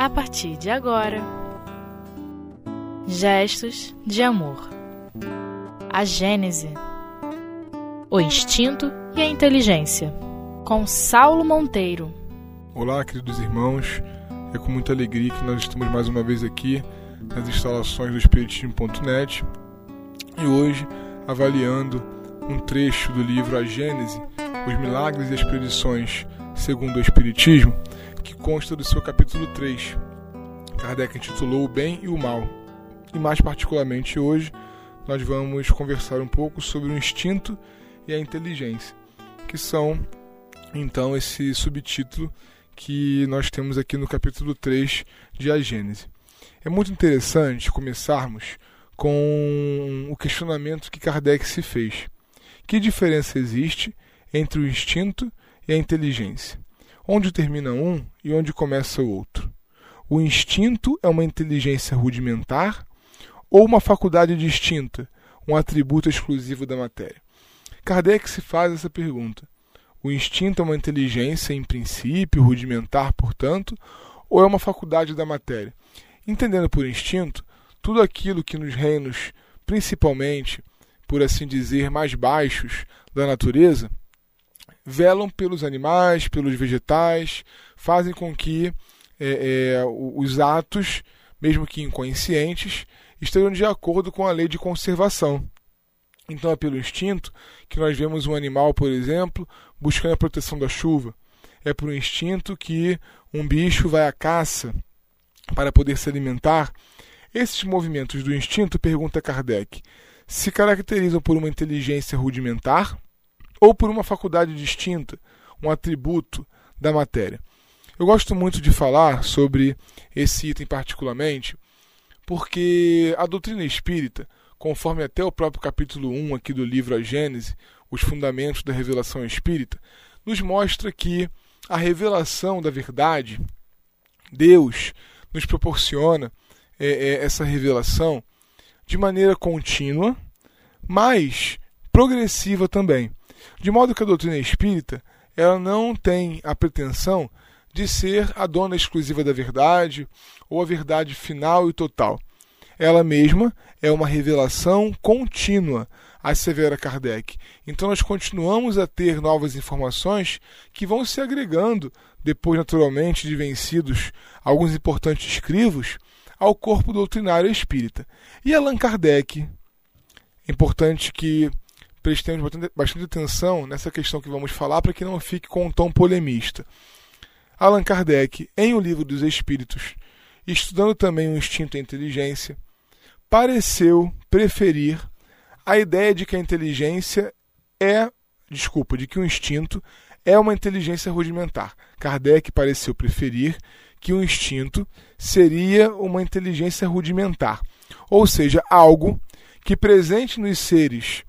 a partir de agora. Gestos de amor. A Gênese. O instinto e a inteligência. Com Saulo Monteiro. Olá, queridos irmãos. É com muita alegria que nós estamos mais uma vez aqui nas instalações do Espiritismo.net e hoje avaliando um trecho do livro A Gênese, os milagres e as predições segundo o Espiritismo, que consta do seu capítulo 3. Kardec intitulou O Bem e o Mal. E mais particularmente hoje, nós vamos conversar um pouco sobre o instinto e a inteligência, que são então esse subtítulo que nós temos aqui no capítulo 3 de A Gênese. É muito interessante começarmos com o questionamento que Kardec se fez. Que diferença existe entre o instinto e a inteligência? Onde termina um e onde começa o outro? O instinto é uma inteligência rudimentar ou uma faculdade distinta, um atributo exclusivo da matéria? Kardec se faz essa pergunta. O instinto é uma inteligência, em princípio, rudimentar, portanto, ou é uma faculdade da matéria? Entendendo por instinto, tudo aquilo que nos reinos, principalmente, por assim dizer, mais baixos da natureza, velam pelos animais, pelos vegetais, fazem com que é, é, os atos, mesmo que inconscientes, estejam de acordo com a lei de conservação. Então é pelo instinto que nós vemos um animal, por exemplo, buscando a proteção da chuva. É por instinto que um bicho vai à caça para poder se alimentar. Esses movimentos do instinto, pergunta Kardec, se caracterizam por uma inteligência rudimentar ou por uma faculdade distinta, um atributo da matéria. Eu gosto muito de falar sobre esse item particularmente, porque a doutrina espírita, conforme até o próprio capítulo 1 aqui do livro A Gênese, os fundamentos da revelação espírita, nos mostra que a revelação da verdade, Deus nos proporciona é, é, essa revelação de maneira contínua, mas progressiva também. De modo que a doutrina espírita ela não tem a pretensão de ser a dona exclusiva da verdade ou a verdade final e total. Ela mesma é uma revelação contínua, assevera Kardec. Então nós continuamos a ter novas informações que vão se agregando, depois naturalmente de vencidos alguns importantes escrivos, ao corpo doutrinário espírita. E Allan Kardec, importante que prestemos bastante atenção nessa questão que vamos falar para que não fique com um tom polemista. Allan Kardec, em O Livro dos Espíritos, estudando também o instinto e a inteligência, pareceu preferir a ideia de que a inteligência é, desculpa, de que o instinto é uma inteligência rudimentar. Kardec pareceu preferir que o instinto seria uma inteligência rudimentar, ou seja, algo que presente nos seres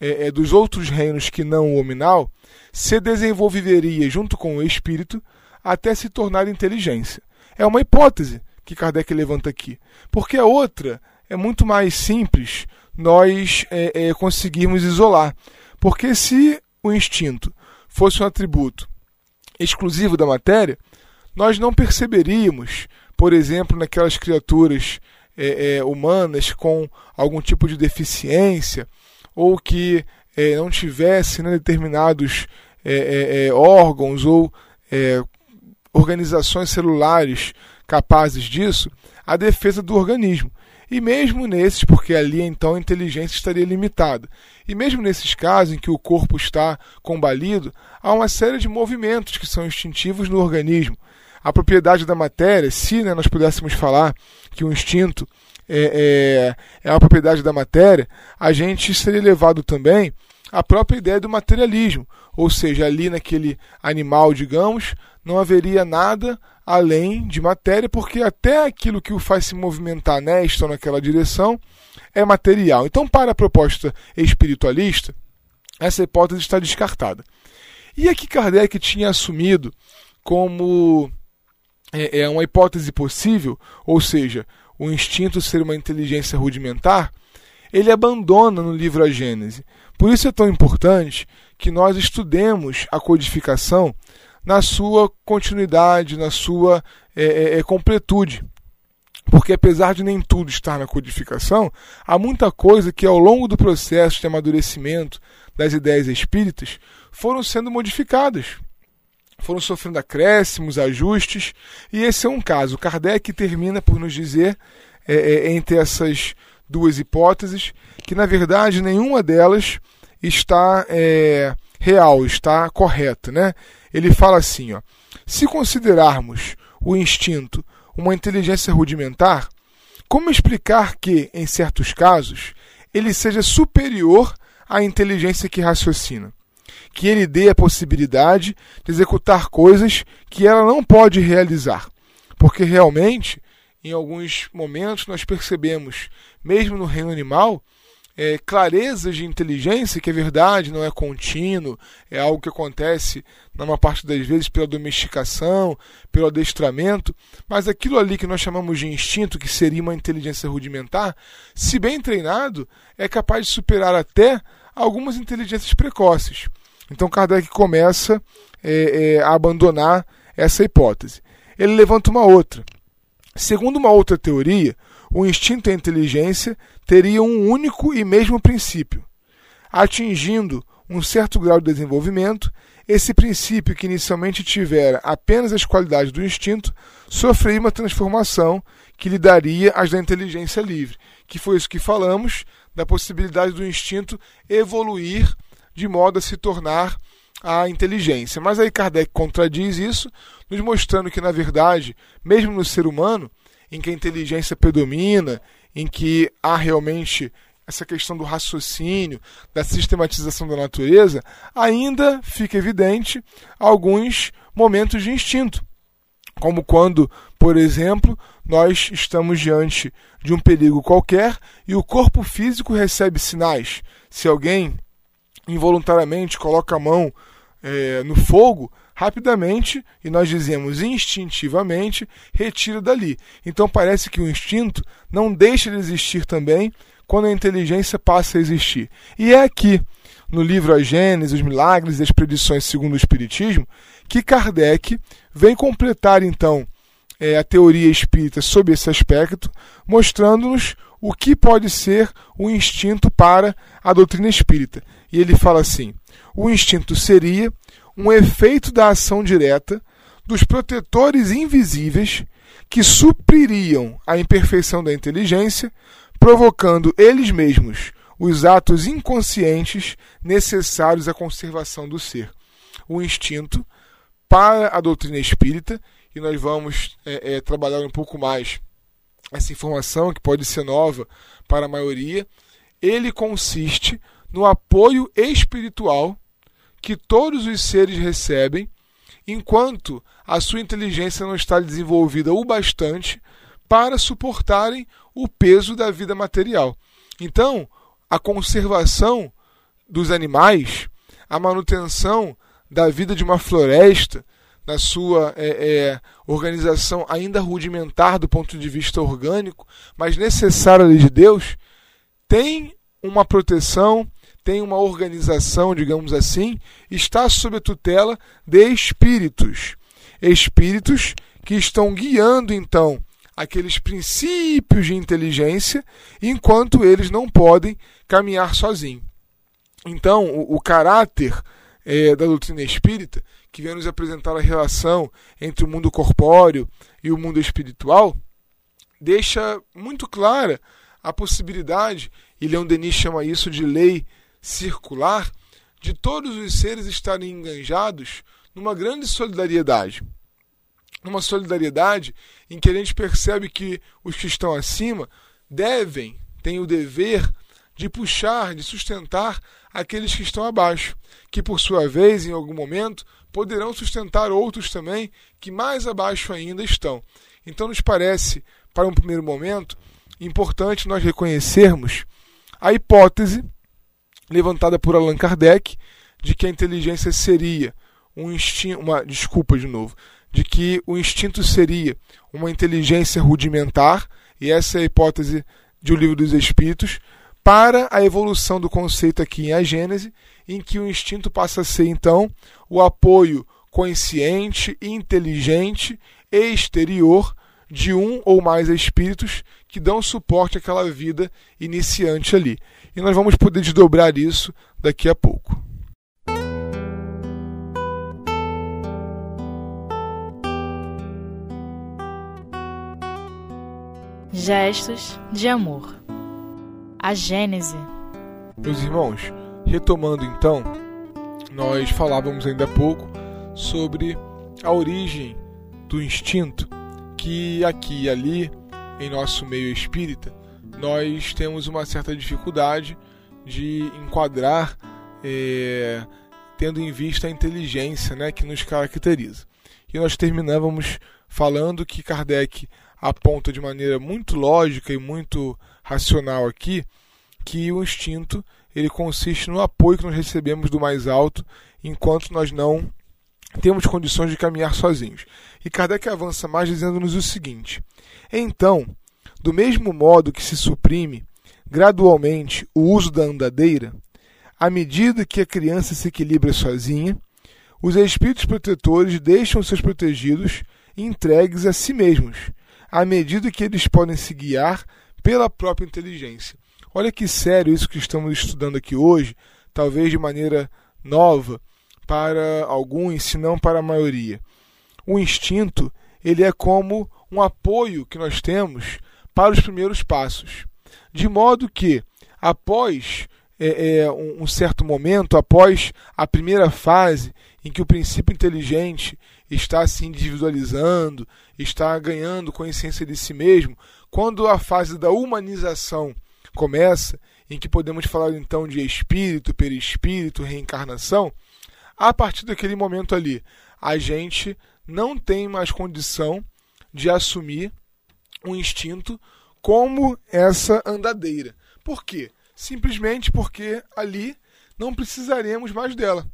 é, é, dos outros reinos que não o hominal se desenvolveria junto com o espírito até se tornar inteligência. É uma hipótese que Kardec levanta aqui, porque a outra é muito mais simples nós é, é, conseguirmos isolar. Porque se o instinto fosse um atributo exclusivo da matéria, nós não perceberíamos, por exemplo, naquelas criaturas é, é, humanas com algum tipo de deficiência ou que é, não tivesse né, determinados é, é, é, órgãos ou organizações celulares capazes disso, a defesa do organismo. E mesmo nesses, porque ali então a inteligência estaria limitada. E mesmo nesses casos em que o corpo está combalido, há uma série de movimentos que são instintivos no organismo a propriedade da matéria, se né, nós pudéssemos falar que o instinto é, é, é uma propriedade da matéria, a gente seria levado também à própria ideia do materialismo. Ou seja, ali naquele animal, digamos, não haveria nada além de matéria, porque até aquilo que o faz se movimentar nesta ou naquela direção é material. Então, para a proposta espiritualista, essa hipótese está descartada. E aqui Kardec tinha assumido como é, é uma hipótese possível, ou seja, o instinto ser uma inteligência rudimentar, ele abandona no livro A Gênese. Por isso é tão importante que nós estudemos a codificação na sua continuidade, na sua é, é, é, completude. Porque apesar de nem tudo estar na codificação, há muita coisa que ao longo do processo de amadurecimento das ideias espíritas foram sendo modificadas. Foram sofrendo acréscimos, ajustes, e esse é um caso. Kardec termina por nos dizer, é, é, entre essas duas hipóteses, que na verdade nenhuma delas está é, real, está correta. Né? Ele fala assim: ó, se considerarmos o instinto uma inteligência rudimentar, como explicar que, em certos casos, ele seja superior à inteligência que raciocina? Que ele dê a possibilidade de executar coisas que ela não pode realizar. Porque realmente, em alguns momentos, nós percebemos, mesmo no reino animal, é, clarezas de inteligência, que é verdade, não é contínuo, é algo que acontece, na maior parte das vezes, pela domesticação, pelo adestramento, mas aquilo ali que nós chamamos de instinto, que seria uma inteligência rudimentar, se bem treinado, é capaz de superar até algumas inteligências precoces. Então Kardec começa é, é, a abandonar essa hipótese. Ele levanta uma outra. Segundo uma outra teoria, o instinto e a inteligência teriam um único e mesmo princípio. Atingindo um certo grau de desenvolvimento, esse princípio, que inicialmente tivera apenas as qualidades do instinto, sofreria uma transformação que lhe daria as da inteligência livre, que foi isso que falamos, da possibilidade do instinto evoluir de modo a se tornar a inteligência. Mas aí Kardec contradiz isso, nos mostrando que, na verdade, mesmo no ser humano, em que a inteligência predomina, em que há realmente essa questão do raciocínio, da sistematização da natureza, ainda fica evidente alguns momentos de instinto. Como quando, por exemplo, nós estamos diante de um perigo qualquer e o corpo físico recebe sinais. Se alguém involuntariamente coloca a mão é, no fogo, rapidamente, e nós dizemos instintivamente, retira dali. Então parece que o instinto não deixa de existir também quando a inteligência passa a existir. E é aqui, no livro A Gênese, os Milagres e as Predições segundo o Espiritismo, que Kardec vem completar então é, a teoria espírita sobre esse aspecto, mostrando-nos o que pode ser o instinto para a doutrina espírita. E ele fala assim: o instinto seria um efeito da ação direta dos protetores invisíveis que supririam a imperfeição da inteligência, provocando eles mesmos os atos inconscientes necessários à conservação do ser. O instinto, para a doutrina espírita, e nós vamos é, é, trabalhar um pouco mais essa informação, que pode ser nova para a maioria, ele consiste no apoio espiritual que todos os seres recebem, enquanto a sua inteligência não está desenvolvida o bastante para suportarem o peso da vida material. Então, a conservação dos animais, a manutenção da vida de uma floresta, na sua é, é, organização ainda rudimentar do ponto de vista orgânico, mas necessária de Deus, tem uma proteção, tem uma organização, digamos assim, está sob a tutela de espíritos. Espíritos que estão guiando, então, aqueles princípios de inteligência, enquanto eles não podem caminhar sozinhos. Então, o, o caráter é, da doutrina espírita, que vem nos apresentar a relação entre o mundo corpóreo e o mundo espiritual, deixa muito clara a possibilidade, e Leon Denis chama isso de lei circular de todos os seres estarem enganjados numa grande solidariedade. Uma solidariedade em que a gente percebe que os que estão acima devem, têm o dever de puxar, de sustentar aqueles que estão abaixo, que por sua vez, em algum momento, poderão sustentar outros também que mais abaixo ainda estão. Então, nos parece, para um primeiro momento, importante nós reconhecermos a hipótese levantada por Allan Kardec de que a inteligência seria um instinto, uma desculpa de novo, de que o instinto seria uma inteligência rudimentar, e essa é a hipótese de O Livro dos Espíritos, para a evolução do conceito aqui em A Gênese, em que o instinto passa a ser então o apoio consciente, inteligente e exterior de um ou mais espíritos que dão suporte àquela vida iniciante ali. E nós vamos poder desdobrar isso daqui a pouco. Gestos de amor. A Gênese. Meus irmãos, retomando então, nós falávamos ainda há pouco sobre a origem do instinto que aqui e ali, em nosso meio espírita, nós temos uma certa dificuldade de enquadrar, é, tendo em vista a inteligência né, que nos caracteriza. E nós terminávamos falando que Kardec aponta de maneira muito lógica e muito racional aqui que o instinto ele consiste no apoio que nós recebemos do mais alto enquanto nós não temos condições de caminhar sozinhos. E Kardec avança mais dizendo-nos o seguinte: Então, do mesmo modo que se suprime gradualmente o uso da andadeira, à medida que a criança se equilibra sozinha, os espíritos protetores deixam seus protegidos entregues a si mesmos, à medida que eles podem se guiar pela própria inteligência. Olha que sério isso que estamos estudando aqui hoje, talvez de maneira nova para alguns, se não para a maioria. O instinto, ele é como um apoio que nós temos para os primeiros passos. De modo que, após é, é, um certo momento, após a primeira fase em que o princípio inteligente está se individualizando, está ganhando consciência de si mesmo, quando a fase da humanização começa, em que podemos falar então de espírito, perispírito, reencarnação, a partir daquele momento ali, a gente não tem mais condição de assumir um instinto como essa andadeira. Por quê? Simplesmente porque ali não precisaremos mais dela.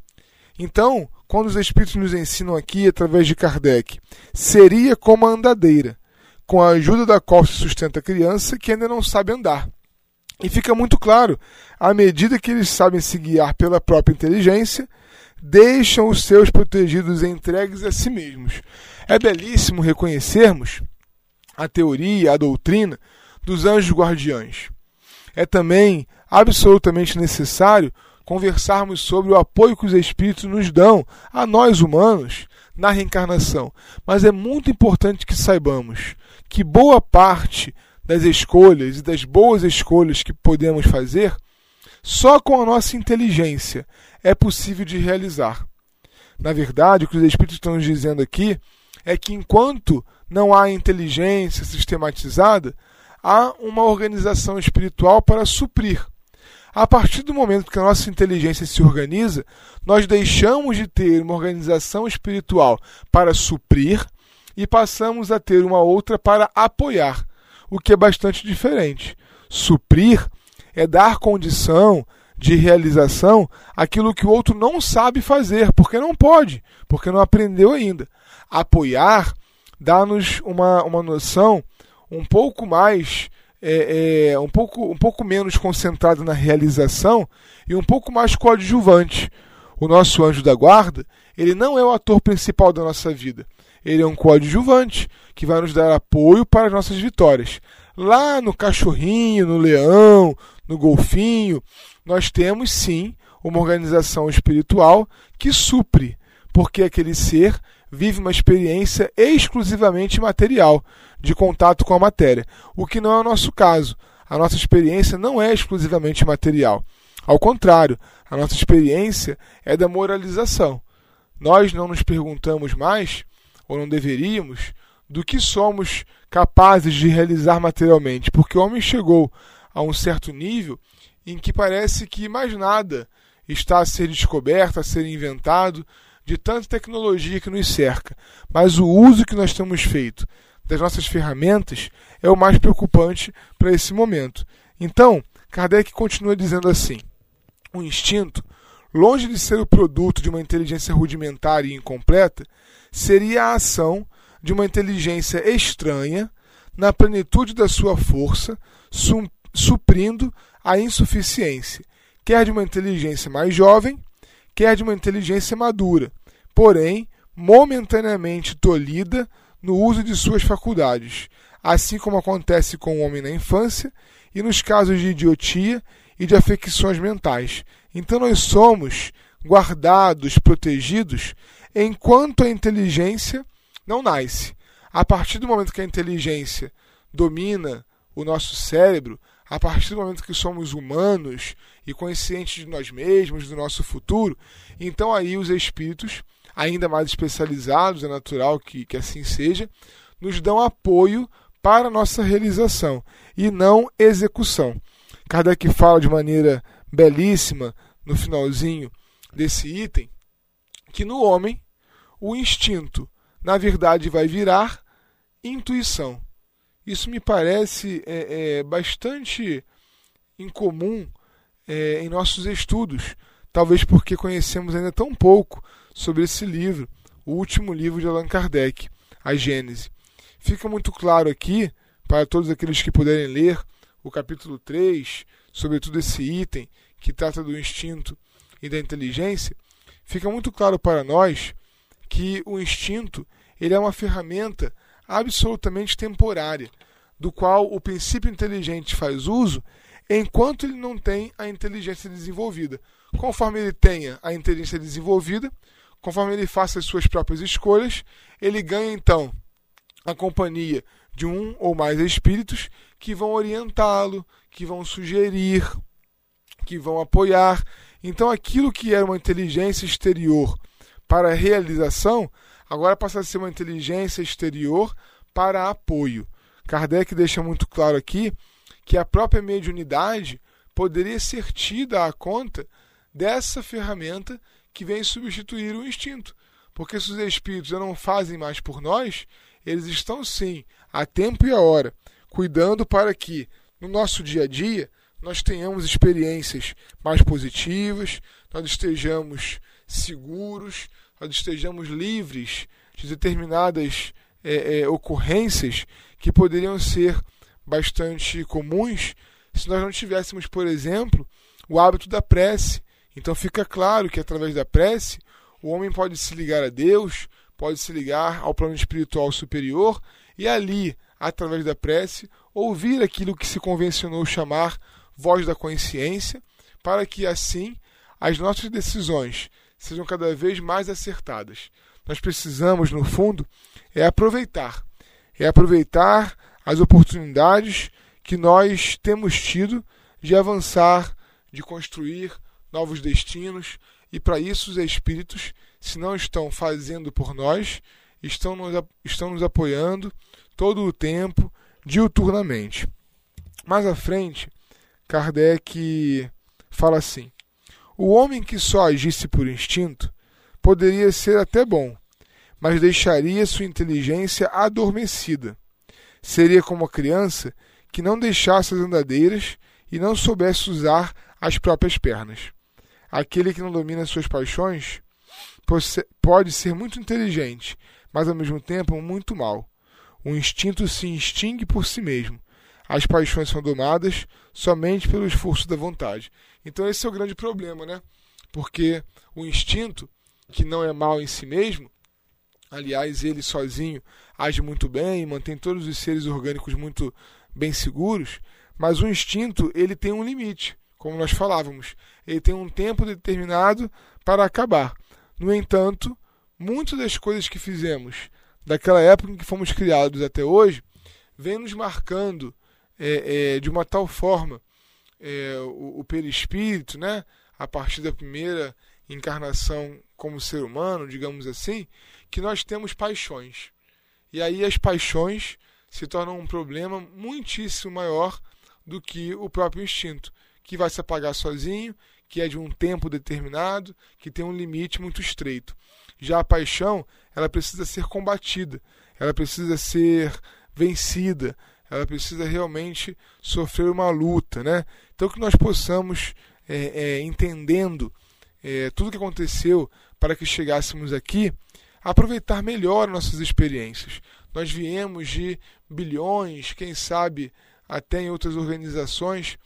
Então, quando os Espíritos nos ensinam aqui, através de Kardec, seria como a andadeira, com a ajuda da qual se sustenta a criança que ainda não sabe andar. E fica muito claro, à medida que eles sabem se guiar pela própria inteligência, deixam os seus protegidos entregues a si mesmos. É belíssimo reconhecermos a teoria, a doutrina dos anjos guardiães. É também absolutamente necessário conversarmos sobre o apoio que os espíritos nos dão a nós humanos na reencarnação. Mas é muito importante que saibamos que boa parte das escolhas e das boas escolhas que podemos fazer só com a nossa inteligência é possível de realizar. Na verdade, o que os Espíritos estão nos dizendo aqui é que enquanto não há inteligência sistematizada, há uma organização espiritual para suprir. A partir do momento que a nossa inteligência se organiza, nós deixamos de ter uma organização espiritual para suprir e passamos a ter uma outra para apoiar, o que é bastante diferente. Suprir é dar condição de realização aquilo que o outro não sabe fazer, porque não pode, porque não aprendeu ainda. Apoiar dá-nos uma, uma noção um pouco mais, é, é, um, pouco, um pouco menos concentrada na realização e um pouco mais coadjuvante. O nosso anjo da guarda, ele não é o ator principal da nossa vida. Ele é um coadjuvante que vai nos dar apoio para as nossas vitórias. Lá no cachorrinho, no leão, no golfinho, nós temos sim uma organização espiritual que supre, porque aquele ser vive uma experiência exclusivamente material, de contato com a matéria, o que não é o nosso caso. A nossa experiência não é exclusivamente material. Ao contrário, a nossa experiência é da moralização. Nós não nos perguntamos mais, ou não deveríamos, do que somos capazes de realizar materialmente, porque o homem chegou a um certo nível em que parece que mais nada está a ser descoberto, a ser inventado, de tanta tecnologia que nos cerca. Mas o uso que nós temos feito das nossas ferramentas é o mais preocupante para esse momento. Então, Kardec continua dizendo assim: o instinto, longe de ser o produto de uma inteligência rudimentar e incompleta, seria a ação de uma inteligência estranha na plenitude da sua força, suprindo a insuficiência, quer de uma inteligência mais jovem, quer de uma inteligência madura, porém momentaneamente tolhida no uso de suas faculdades, assim como acontece com o homem na infância e nos casos de idiotia e de afecções mentais. Então nós somos guardados, protegidos, enquanto a inteligência não nasce. A partir do momento que a inteligência domina o nosso cérebro, a partir do momento que somos humanos e conscientes de nós mesmos, do nosso futuro, então aí os espíritos, ainda mais especializados, é natural que, que assim seja, nos dão apoio para a nossa realização e não execução. Kardec fala de maneira belíssima no finalzinho desse item que no homem o instinto, na verdade, vai virar intuição. Isso me parece é, é, bastante incomum é, em nossos estudos, talvez porque conhecemos ainda tão pouco sobre esse livro, o último livro de Allan Kardec, A Gênese. Fica muito claro aqui, para todos aqueles que puderem ler, o capítulo 3, sobretudo esse item que trata do instinto e da inteligência, fica muito claro para nós que o instinto ele é uma ferramenta absolutamente temporária, do qual o princípio inteligente faz uso enquanto ele não tem a inteligência desenvolvida. Conforme ele tenha a inteligência desenvolvida, conforme ele faça as suas próprias escolhas, ele ganha então a companhia de um ou mais espíritos que vão orientá-lo, que vão sugerir, que vão apoiar. Então aquilo que era uma inteligência exterior para a realização, agora passa a ser uma inteligência exterior para apoio. Kardec deixa muito claro aqui que a própria mediunidade poderia ser tida à conta dessa ferramenta que vem substituir o instinto. Porque se os espíritos não fazem mais por nós, eles estão sim, a tempo e a hora, cuidando para que no nosso dia a dia nós tenhamos experiências mais positivas, nós estejamos seguros, nós estejamos livres de determinadas é, é, ocorrências que poderiam ser bastante comuns se nós não tivéssemos, por exemplo, o hábito da prece. Então fica claro que através da prece o homem pode se ligar a Deus, pode se ligar ao plano espiritual superior e ali, através da prece, ouvir aquilo que se convencionou chamar voz da consciência, para que assim as nossas decisões sejam cada vez mais acertadas. Nós precisamos, no fundo, é aproveitar, é aproveitar as oportunidades que nós temos tido de avançar, de construir novos destinos, e para isso os espíritos, se não estão fazendo por nós, estão nos, estão nos apoiando todo o tempo, diuturnamente. Mais à frente, Kardec fala assim: o homem que só agisse por instinto poderia ser até bom, mas deixaria sua inteligência adormecida. Seria como a criança que não deixasse as andadeiras e não soubesse usar as próprias pernas. Aquele que não domina suas paixões pode ser muito inteligente, mas ao mesmo tempo muito mal. O instinto se extingue por si mesmo. As paixões são domadas somente pelo esforço da vontade. Então esse é o grande problema, né? Porque o instinto, que não é mal em si mesmo, aliás, ele sozinho age muito bem, mantém todos os seres orgânicos muito bem seguros, mas o instinto, ele tem um limite, como nós falávamos. Ele tem um tempo determinado para acabar. No entanto, muitas das coisas que fizemos daquela época em que fomos criados até hoje, vem nos marcando é, é, de uma tal forma é, o, o perispírito, né, a partir da primeira encarnação como ser humano, digamos assim, que nós temos paixões. E aí as paixões se tornam um problema muitíssimo maior do que o próprio instinto, que vai se apagar sozinho, que é de um tempo determinado, que tem um limite muito estreito. Já a paixão, ela precisa ser combatida, ela precisa ser vencida, ela precisa realmente sofrer uma luta, né? Então que nós possamos, é, é, entendendo é, tudo o que aconteceu para que chegássemos aqui, aproveitar melhor nossas experiências. Nós viemos de bilhões, quem sabe até em outras organizações,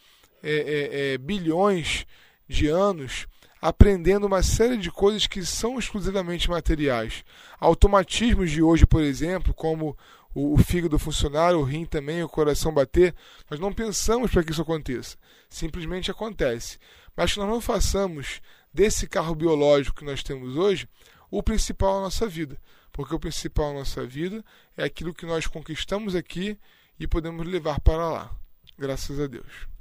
é, é, é, bilhões de anos aprendendo uma série de coisas que são exclusivamente materiais. Automatismos de hoje, por exemplo, como o, fígado funcionar, o rim também, o coração bater, nós não pensamos para que isso aconteça. Simplesmente acontece. Mas que nós não façamos desse carro biológico que nós temos hoje o principal na nossa vida. Porque o principal na nossa vida é aquilo que nós conquistamos aqui e podemos levar para lá. Graças a Deus.